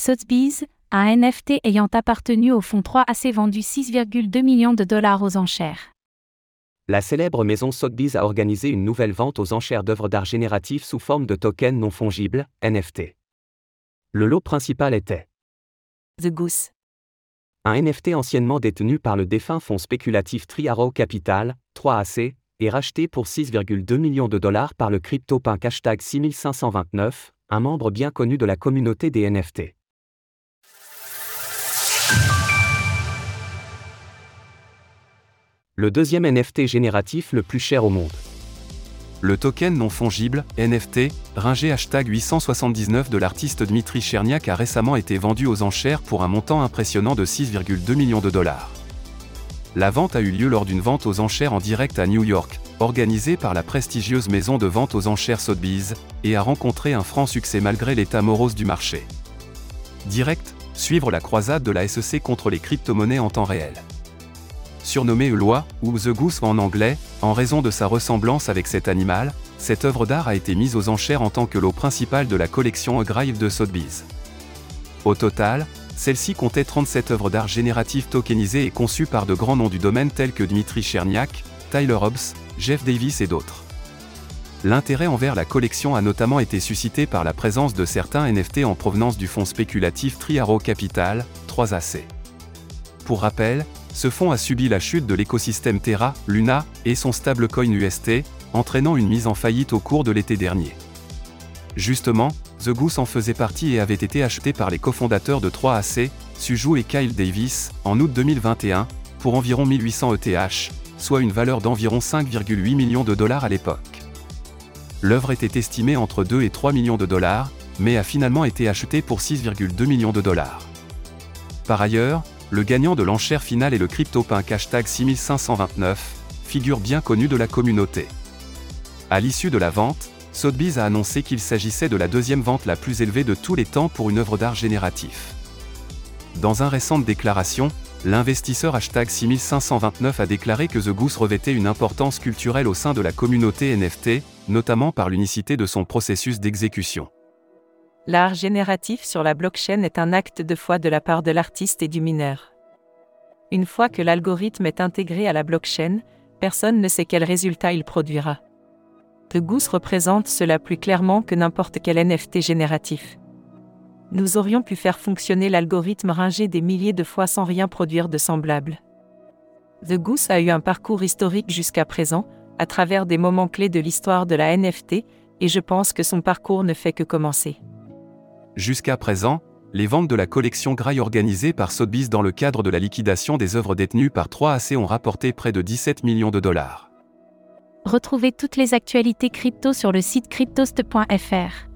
Sotheby's, un NFT ayant appartenu au fonds 3AC vendu 6,2 millions de dollars aux enchères. La célèbre maison Sotheby's a organisé une nouvelle vente aux enchères d'œuvres d'art génératifs sous forme de tokens non fongibles, NFT. Le lot principal était The Goose. Un NFT anciennement détenu par le défunt fonds spéculatif Triarrow Capital, 3AC, et racheté pour 6,2 millions de dollars par le CryptoPunk hashtag 6529, un membre bien connu de la communauté des NFT. Le deuxième NFT génératif le plus cher au monde. Le token non fongible, NFT, ringé hashtag 879 de l'artiste Dmitri Cherniak a récemment été vendu aux enchères pour un montant impressionnant de 6,2 millions de dollars. La vente a eu lieu lors d'une vente aux enchères en direct à New York, organisée par la prestigieuse maison de vente aux enchères Sotheby's, et a rencontré un franc succès malgré l'état morose du marché. Direct, suivre la croisade de la SEC contre les crypto-monnaies en temps réel. Surnommé Eloi, ou The Goose en anglais, en raison de sa ressemblance avec cet animal, cette œuvre d'art a été mise aux enchères en tant que lot principal de la collection Grave de Sotheby's. Au total, celle-ci comptait 37 œuvres d'art génératives tokenisées et conçues par de grands noms du domaine tels que Dmitri Cherniak, Tyler Hobbs, Jeff Davis et d'autres. L'intérêt envers la collection a notamment été suscité par la présence de certains NFT en provenance du fonds spéculatif Triaro Capital, 3AC. Pour rappel, ce fonds a subi la chute de l'écosystème Terra, Luna, et son stablecoin UST, entraînant une mise en faillite au cours de l'été dernier. Justement, The Goose en faisait partie et avait été acheté par les cofondateurs de 3AC, Suju et Kyle Davis, en août 2021, pour environ 1800 ETH, soit une valeur d'environ 5,8 millions de dollars à l'époque. L'œuvre était estimée entre 2 et 3 millions de dollars, mais a finalement été achetée pour 6,2 millions de dollars. Par ailleurs, le gagnant de l'enchère finale est le CryptoPunk hashtag 6529, figure bien connue de la communauté. À l'issue de la vente, Sotheby's a annoncé qu'il s'agissait de la deuxième vente la plus élevée de tous les temps pour une œuvre d'art génératif. Dans un récente déclaration, l'investisseur hashtag 6529 a déclaré que The Goose revêtait une importance culturelle au sein de la communauté NFT, notamment par l'unicité de son processus d'exécution. L'art génératif sur la blockchain est un acte de foi de la part de l'artiste et du mineur. Une fois que l'algorithme est intégré à la blockchain, personne ne sait quel résultat il produira. The Goose représente cela plus clairement que n'importe quel NFT génératif. Nous aurions pu faire fonctionner l'algorithme ringé des milliers de fois sans rien produire de semblable. The Goose a eu un parcours historique jusqu'à présent, à travers des moments clés de l'histoire de la NFT, et je pense que son parcours ne fait que commencer. Jusqu'à présent, les ventes de la collection Grail organisée par Sotheby's dans le cadre de la liquidation des œuvres détenues par 3AC ont rapporté près de 17 millions de dollars. Retrouvez toutes les actualités crypto sur le site cryptost.fr.